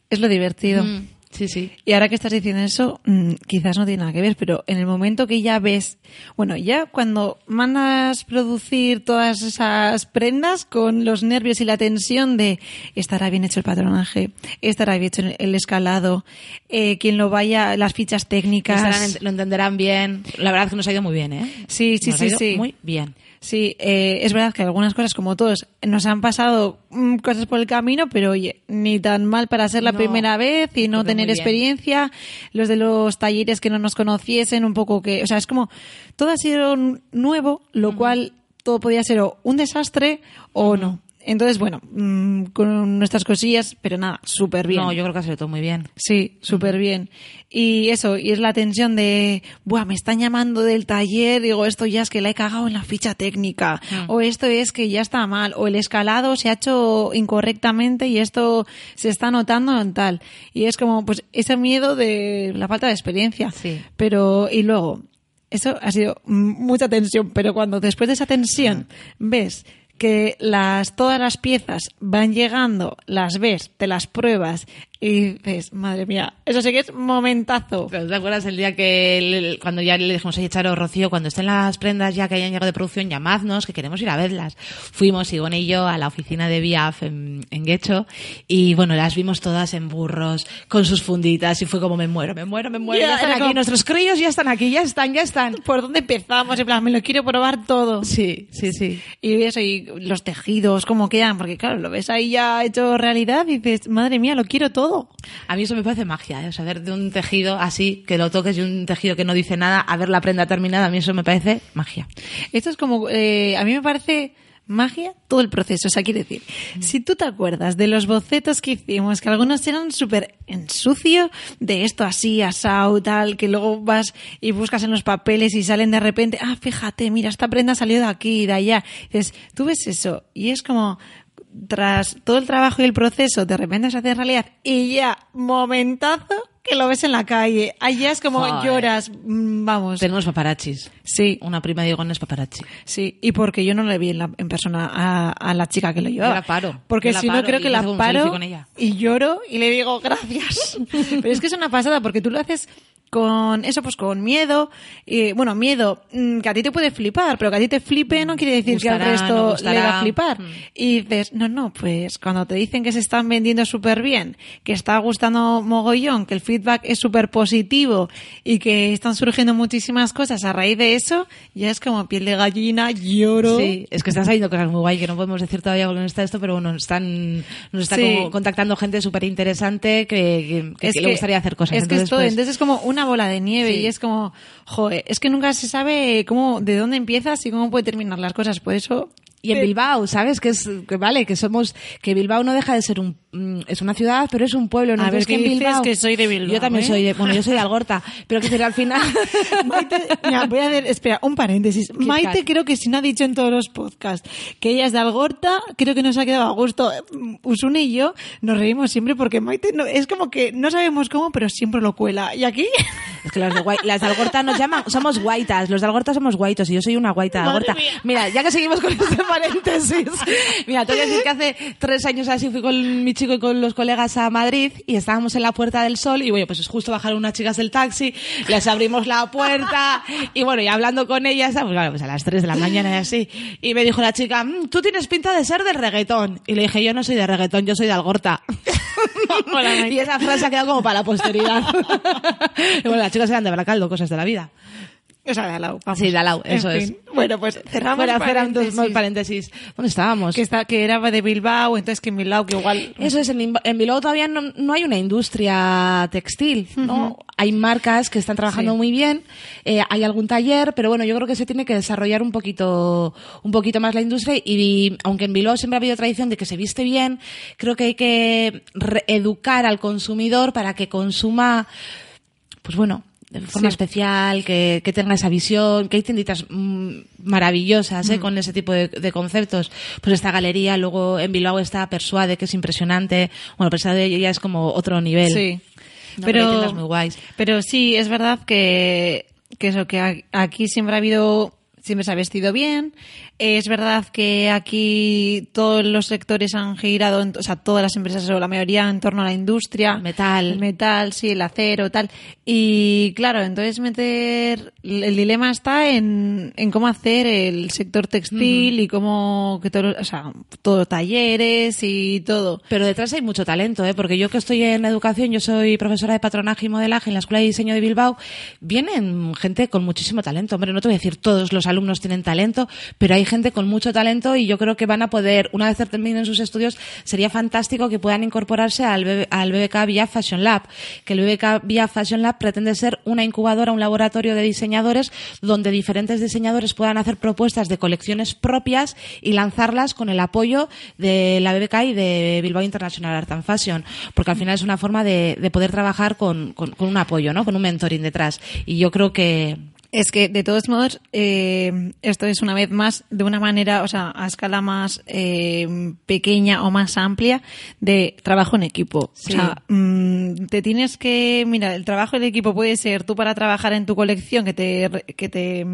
Es lo divertido. mm, sí, sí. Y ahora que estás diciendo eso, mm, quizás no tiene nada que ver, pero en el momento que ya ves, bueno, ya cuando mandas producir todas esas prendas con los nervios y la tensión de estará bien hecho el patronaje, estará bien hecho el escalado, eh, quien lo vaya, las fichas técnicas. Estarán- lo entenderán bien. La verdad es que nos ha ido muy bien, ¿eh? Sí, sí, Nos ha sí, ido sí. Muy bien. Sí, eh, es verdad que algunas cosas, como todos, nos han pasado mm, cosas por el camino, pero oye, ni tan mal para ser la No, primera vez y no tener experiencia. Los de los talleres que no nos conociesen, un poco que. O sea, es como. Todo ha sido nuevo, lo cual todo podía ser o un desastre o no. Entonces, bueno, mm, con nuestras cosillas, pero nada, súper bien. No, yo creo que ha salido todo muy bien. Sí, súper bien. Y eso, y es la tensión de, buah, me están llamando del taller, digo, esto ya es que la he cagado en la ficha técnica, o esto es que ya está mal, o el escalado se ha hecho incorrectamente y esto se está notando en tal. Y es como, pues, ese miedo de la falta de experiencia. Sí. Pero, y luego, eso ha sido mm, mucha tensión, pero cuando después de esa tensión ves que las todas las piezas van llegando, las ves, te las pruebas Y dices, madre mía, eso sí que es momentazo. ¿te acuerdas el día que el- cuando ya le dijimos, oye, Charo, Rocío, cuando estén las prendas ya que hayan llegado de producción, llamadnos, que queremos ir a verlas? Fuimos, Igone y yo, a la oficina de Biaf en, en Guecho, y bueno, las vimos todas en burros, con sus funditas, y fue como, me muero, me muero, me muero. Ya, Ya, están aquí, como- nuestros críos ya están aquí, ya están, ya están. ¿Por dónde empezamos? En plan, me lo quiero probar todo. Sí, sí, sí. Y eso, y los tejidos, cómo quedan, porque claro, lo ves ahí ya hecho realidad y dices, madre mía, lo quiero todo. A mí eso me parece magia, ¿eh? O sea, ver de un tejido así, que lo toques de un tejido que no dice nada, a ver la prenda terminada, a mí eso me parece magia. Esto es como, eh, a mí me parece magia todo el proceso. O sea, quiere decir, si tú te acuerdas de los bocetos que hicimos, que algunos eran súper en sucio, de esto así, asado, tal, que luego vas y buscas en los papeles y salen de repente, ah, fíjate, mira, esta prenda salió de aquí y de allá. Dices, tú ves eso y es como, tras todo el trabajo y el proceso, de repente se hace realidad y ya, momentazo, que lo ves en la calle. Allá es como Joder. lloras, mm, vamos. Tenemos paparachis. Sí, Una prima de Igone es paparazzi. Sí, y porque yo no le vi en, la- en persona a, a la chica que lo llevaba. Yo la paro. Porque si no, creo que la paro y lloro y le digo gracias. Pero es que es una pasada porque tú lo haces con eso, pues con miedo. Y, bueno, miedo mm, que a ti te puede flipar, pero que a ti te flipe no quiere decir que al resto no le va a flipar. Mm. Y dices, no, no, pues cuando te dicen que se están vendiendo súper bien, que está gustando mogollón, que el feedback es súper positivo y que están surgiendo muchísimas cosas a raíz de eso, ya es como piel de gallina, lloro. Sí, es que están saliendo cosas muy guay que no podemos decir todavía con está esto, pero bueno, están, nos está Sí. como contactando gente súper interesante que, que- que le gustaría hacer cosas. Es que entonces, esto, pues, entonces es como una bola de nieve Sí. y es como, joder, es que nunca se sabe cómo, de dónde empiezas y cómo puede terminar las cosas. Por eso. Y en Bilbao, ¿sabes? Que es, que vale, que somos, que Bilbao no deja de ser un, es una ciudad, pero es un pueblo, ¿no? A ver, Entonces, que ¿qué en Bilbao, que soy de Bilbao, Yo también eh? soy de, bueno, yo soy de Algorta, pero que al final, Maite, mira, voy a hacer, espera, un paréntesis. Maite cat. creo que si no ha dicho en todos los podcasts que ella es de Algorta, creo que nos ha quedado a gusto. Usune y yo nos reímos siempre porque Maite no, es como que no sabemos cómo, pero siempre lo cuela. Y aquí, Es que los de las de Algorta nos llaman, somos guaitas, los de Algorta somos guaitos y yo soy una guaita de Algorta. Mira, ya que seguimos con este paréntesis, mira, te voy a decir que hace tres años así fui con mi chico y con los colegas a Madrid y estábamos en la Puerta del Sol y bueno, pues es justo bajaron unas chicas del taxi, les abrimos la puerta y bueno, y hablando con ellas, pues, claro, pues a las 3 de la mañana y así, y me dijo la chica, "Mm, tú tienes pinta de ser de reggaetón. Y le dije, yo no soy de reggaetón, yo soy de Algorta. y esa frase ha quedado como para la posteridad. y bueno, las chicas eran de Baracaldo, cosas de la vida. O sea, de al lado. vamos. Sí, de al lado, En eso es. Bueno, pues cerramos Bueno, cerramos paréntesis. paréntesis. ¿Dónde estábamos? que está que era de Bilbao, entonces que en Bilbao que igual Eso es, en, Bilbao todavía no, no hay una industria textil, ¿no? Hay marcas que están trabajando Sí. muy bien, eh, hay algún taller, pero bueno, yo creo que se tiene que desarrollar un poquito, un poquito más la industria y aunque en Bilbao siempre ha habido tradición de que se viste bien, creo que hay que educar al consumidor para que consuma, pues bueno, forma Sí. especial, que, que tenga esa visión, que hay tienditas mm, maravillosas ¿eh? con ese tipo de, de conceptos. Pues esta galería, luego en Bilbao está Persuade, que es impresionante. Bueno, Persuade ya es como otro nivel. Sí. No, pero hay muy guays. pero sí, es verdad que, que eso, que aquí siempre ha habido, siempre se ha vestido bien. Es verdad que aquí todos los sectores han girado, o sea, todas las empresas o la mayoría en torno a la industria. Metal. Metal, sí, el acero, tal. Y claro, entonces meter, el dilema está en, en cómo hacer el sector textil y cómo, que todo, o sea, todo talleres y todo. Pero detrás hay mucho talento, ¿eh? porque yo que estoy en educación, yo soy profesora de patronaje y modelaje en la Escuela de Diseño de Bilbao, vienen gente con muchísimo talento. Hombre, no te voy a decir todos los alumnos tienen talento, pero hay gente con mucho talento y yo creo que van a poder, una vez terminen sus estudios, sería fantástico que puedan incorporarse al, BB al BBK Vía Fashion Lab, que el BBK Vía Fashion Lab pretende ser una incubadora, un laboratorio de diseñadores donde diferentes diseñadores puedan hacer propuestas de colecciones propias y lanzarlas con el apoyo de la BBK y de Bilbao International Art and Fashion, porque al final es una forma de, de poder trabajar con, con- con un apoyo, ¿no? con un mentoring detrás. Y yo creo que, Es que, de todos modos, eh, esto es una vez más de una manera, o sea, a escala más eh, pequeña o más amplia de trabajo en equipo. Sí. O sea, mm, te tienes que, mira, el trabajo en equipo puede ser tú para trabajar en tu colección que te, que te,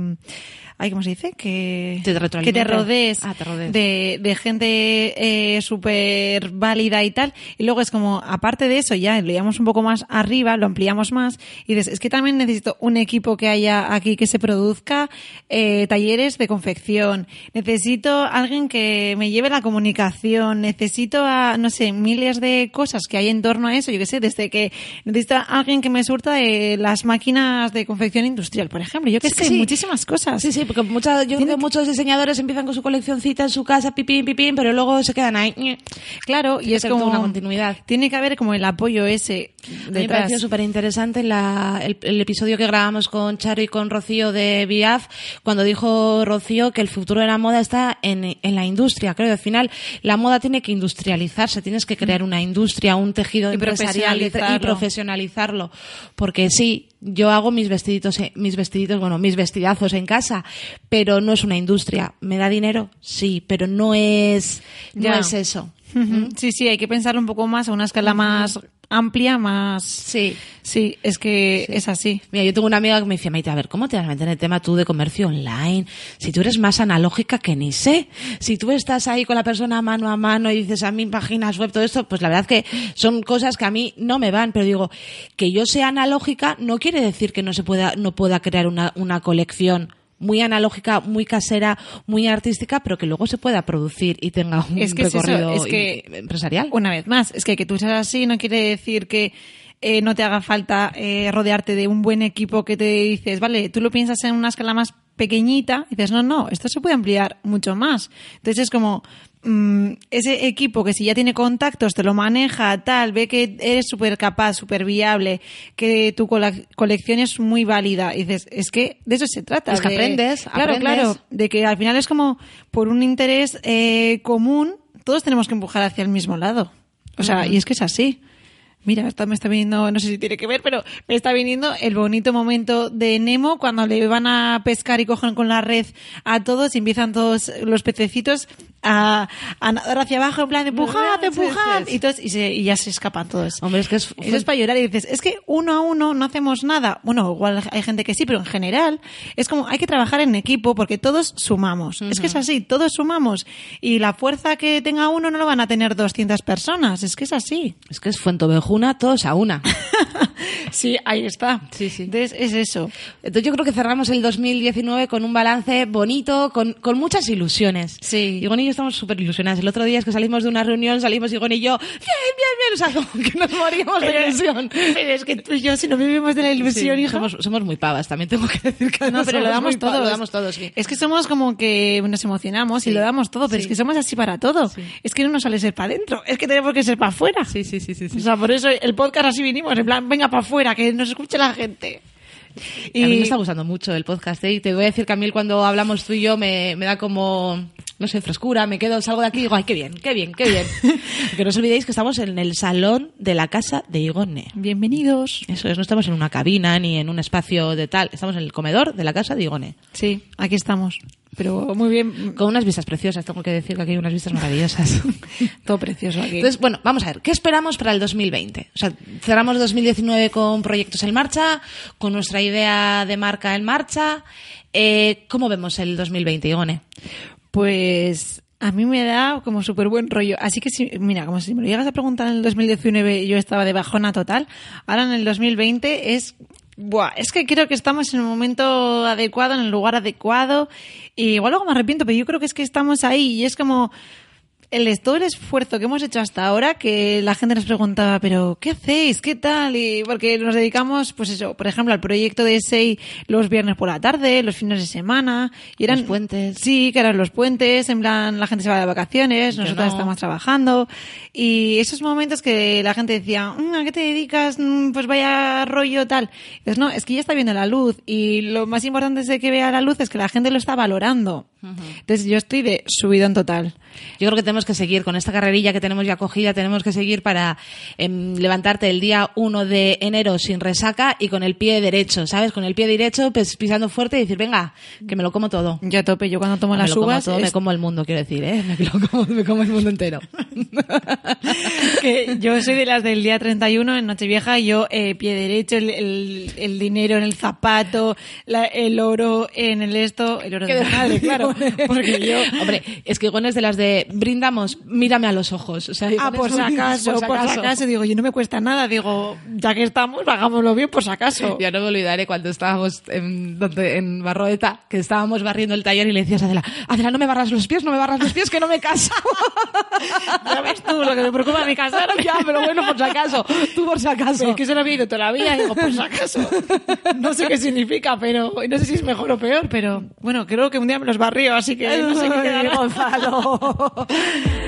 ay, ¿cómo se dice? Que Te que retroalimente. te rodees, Ah, te rodees. de, de gente eh, súper válida y tal. Y luego es como, aparte de eso, ya lo llevamos un poco más arriba, lo ampliamos más. Y dices, es que también necesito un equipo que haya aquí que se produzca eh, talleres de confección. Necesito alguien que me lleve la comunicación. Necesito, a, no sé, miles de cosas que hay en torno a eso. Yo qué sé, desde que necesito a alguien que me surta de las máquinas de confección industrial, por ejemplo. Yo qué Sí, sé, sí. muchísimas cosas. Sí, sí, porque muchas, yo creo que muchos diseñadores empiezan con su coleccioncita en su casa, pipín, pipín, pero luego se quedan ahí. Claro, y es como una continuidad. Tiene que haber como el apoyo ese A mí me detrás. pareció súper interesante el, el episodio que grabamos con Charo y con Rocío de BIAF, cuando dijo Rocío que el futuro de la moda está en, en la industria. Creo que al final la moda tiene que industrializarse, tienes que crear una industria, un tejido Y empresarial y, y profesionalizarlo. profesionalizarlo. Porque sí, yo hago mis vestiditos, eh, mis vestiditos, bueno, mis vestidazos en casa, pero no es una industria. ¿Me da dinero? Sí, pero no es, no es eso. Ujú. Sí, sí, hay que pensarlo un poco más a una escala más amplia, más... Sí. Sí, es que es así. Mira, yo tengo una amiga que me dice, Maite, a ver, ¿cómo te vas a meter en el tema tú de comercio online? Si tú eres más analógica que ni sé. Si tú estás ahí con la persona mano a mano y dices a mí páginas web, todo esto, pues la verdad que son cosas que a mí no me van. Pero digo, que yo sea analógica no quiere decir que no se pueda, no pueda crear una, una colección muy analógica, muy casera, muy artística, pero que luego se pueda producir y tenga un Es que es eso, recorrido es que- em- empresarial. Una vez más, es que que tú seas así no quiere decir que eh, no te haga falta eh, rodearte de un buen equipo que te dices, vale, tú lo piensas en una escala más pequeñita, y dices, no, no, esto se puede ampliar mucho más. Entonces es como mm, ese equipo que si ya tiene contactos, te lo maneja, tal, ve que eres súper capaz, súper viable, que tu colección es muy válida, y dices, es que de eso se trata. Es que de- aprendes, Claro, aprendes. claro, de que al final es como por un interés eh, común, todos tenemos que empujar hacia el mismo lado. O sea, y es que es así. Mira, esto me está viniendo, no sé si tiene que ver, pero me está viniendo el bonito momento de Nemo cuando le van a pescar y cogen con la red a todos y empiezan todos los pececitos a, a nadar hacia abajo en plan de empujad, empujad y, todos, y, se- y ya se escapan todos. Hombre, es que es- Eso es para llorar y dices, es que uno a uno no hacemos nada. Bueno, igual hay gente que sí, pero en general es como hay que trabajar en equipo porque todos sumamos. Es que es así, todos sumamos. Y la fuerza que tenga uno no lo van a tener 200 personas. Es que es así. Es que es Fuentovejuna, todos a una. Sí, ahí está. Sí, sí. Entonces es eso. Entonces yo creo que cerramos el 2019 con un balance bonito, con, con muchas ilusiones. Sí. Y yo estamos súper ilusionadas. El otro día es que salimos de una reunión, salimos Igón y yo, bien, bien, bien, o sea, como que nos moríamos de ilusión. Pero es que tú y yo, si no vivimos de la ilusión, Sí, hija. somos, somos muy pavas, también tengo que decir que No, pero lo damos todo. Lo damos todo, sí. Es que somos como que nos emocionamos y lo damos todo, pero Sí. es que somos así para todo. Es que no nos sale ser para adentro, es que tenemos que ser para afuera. Sí, sí, sí, sí, sí. O sea, por eso el podcast así vinimos, en plan, venga para afuera, que nos escuche la gente. A mí me está gustando mucho el podcast, ¿eh? Y te voy a decir que a mí cuando hablamos tú y yo me, me da como, no sé, frescura, me quedo, salgo de aquí y digo, ay, qué bien, qué bien, qué bien. que no os olvidéis que estamos en el salón de la casa de Igone. Bienvenidos. Eso es, no estamos en una cabina ni en un espacio de tal, estamos en el comedor de la casa de Igone. Sí, aquí estamos. Pero muy bien, Con unas vistas preciosas, tengo que decir que aquí hay unas vistas maravillosas. todo precioso aquí. Entonces, bueno, vamos a ver, ¿qué esperamos para el 2020? O sea, cerramos 2019 con proyectos en marcha, con nuestra idea de marca en marcha. Eh, ¿Cómo vemos el 2020, Igone? Pues a mí me da como súper buen rollo. Así que, si, mira, como si me lo llegas a preguntar en el 2019 y yo estaba de bajona total, ahora en el 2020 es... Buah, es que creo que estamos en el momento adecuado, en el lugar adecuado. Y igual luego me arrepiento, pero yo creo que es que estamos ahí y es como el, todo el esfuerzo que hemos hecho hasta ahora, que la gente nos preguntaba, pero ¿qué hacéis? ¿Qué tal? Y porque nos dedicamos, pues eso, por ejemplo, al proyecto de SEI los viernes por la tarde, los fines de semana. Y eran, Los puentes. Sí, que eran los puentes, en plan, la gente se va de vacaciones, nosotros no. estamos trabajando. Y esos momentos que la gente decía, "Mm, ¿a qué te dedicas? Mm, Pues vaya rollo tal. Entonces, no, es que ya está viendo la luz. Y lo más importante de que vea la luz es que la gente lo está valorando. Entonces yo estoy de subidón total. Yo creo que tenemos que seguir con esta carrerilla que tenemos ya cogida, tenemos que seguir para em, levantarte el día 1 de enero sin resaca y con el pie derecho, ¿sabes? Con el pie derecho pues, pisando fuerte y decir, venga, que me lo como todo. Yo a tope, yo cuando tomo me las lo como uvas todo, me como el mundo, quiero decir, ¿eh? Me, lo como, me como el mundo entero. que yo soy de las del día 31 en Nochevieja, yo eh, pie derecho, el, el- el dinero en el zapato, la- el oro en el esto, el oro de madre, claro, porque yo... Hombre, es que Gon es de las de brindamos, mírame a los ojos. O sea, Ah, por si acaso, por si acaso, digo, yo no me cuesta nada, digo, ya que estamos, hagámoslo bien, por si acaso. Ya no me olvidaré cuando estábamos en, donde, en Barroeta, que estábamos barriendo el taller y le decías a Adela, Adela, no me barras los pies, no me barras los pies, que no me caso. Ya ves tú lo que me preocupa mi casa. ya, pero bueno, por si acaso, tú por si acaso. Pero es que se lo había ido toda la vida, digo, por si acaso. No sé qué significa, pero no sé si es mejor o peor, pero bueno, creo que un día me los barrio, así que no sé qué quedará. Gonzalo.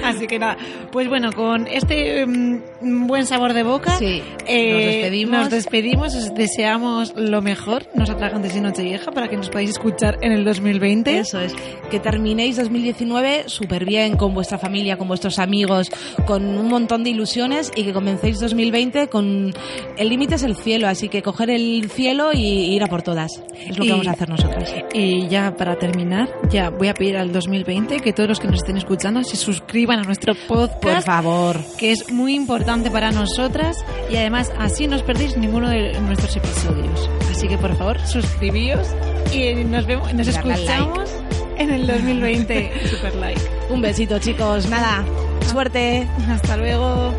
Así que nada, pues bueno, con este mm, buen sabor de boca, Sí, eh, nos despedimos. nos despedimos, os deseamos lo mejor, nos atragantes y Nochevieja para que nos podáis escuchar en el 2020. Eso es, que terminéis 2019 súper bien con vuestra familia, con vuestros amigos, con un montón de ilusiones y que comencéis 2020 con... El límite es el cielo, así que coger el cielo y ir a por todas. Es lo que Y- vamos a hacer nosotros. Y ya para terminar, ya voy a pedir al 2020 que todos los que nos estén escuchando se suscriban a nuestro podcast. Por favor. que es muy importante para nosotras y además así no os perdéis ninguno de nuestros episodios. Así que por favor, suscribíos y nos vemos, nos escuchamos en el 2020. Super like. Un besito, chicos. Nada, suerte. Hasta luego.